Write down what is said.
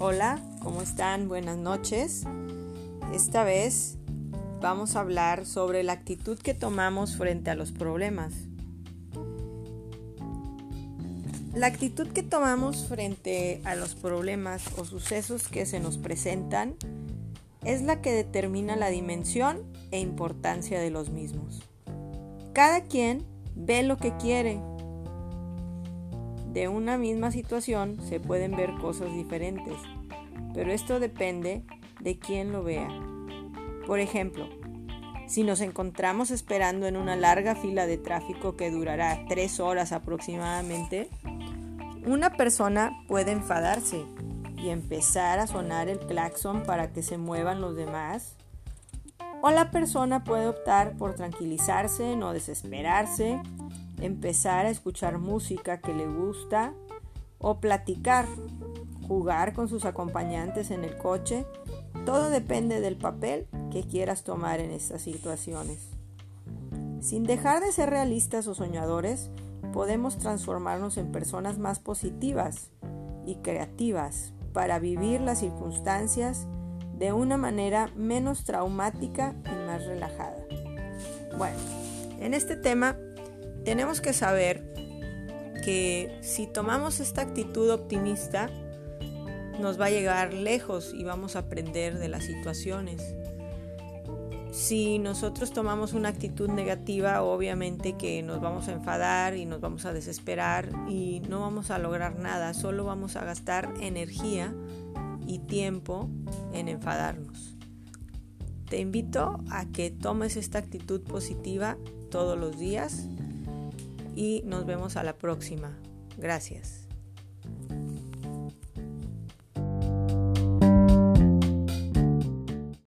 Hola, ¿cómo están? Buenas noches. Esta vez vamos a hablar sobre la actitud que tomamos frente a los problemas. La actitud que tomamos frente a los problemas o sucesos que se nos presentan es la que determina la dimensión e importancia de los mismos. Cada quien ve lo que quiere. De una misma situación se pueden ver cosas diferentes, pero esto depende de quién lo vea. Por ejemplo, si nos encontramos esperando en una larga fila de tráfico que durará tres horas aproximadamente, una persona puede enfadarse y empezar a sonar el claxon para que se muevan los demás. O la persona puede optar por tranquilizarse, no desesperarse, empezar a escuchar música que le gusta o platicar, jugar con sus acompañantes en el coche. Todo depende del papel que quieras tomar en estas situaciones. Sin dejar de ser realistas o soñadores, podemos transformarnos en personas más positivas y creativas para vivir las circunstancias de una manera menos traumática y más relajada. Bueno, en este tema tenemos que saber que si tomamos esta actitud optimista, nos va a llegar lejos y vamos a aprender de las situaciones. Si nosotros tomamos una actitud negativa, obviamente que nos vamos a enfadar y nos vamos a desesperar y no vamos a lograr nada, solo vamos a gastar energía y tiempo en enfadarnos. Te invito a que tomes esta actitud positiva todos los días y nos vemos a la próxima. Gracias.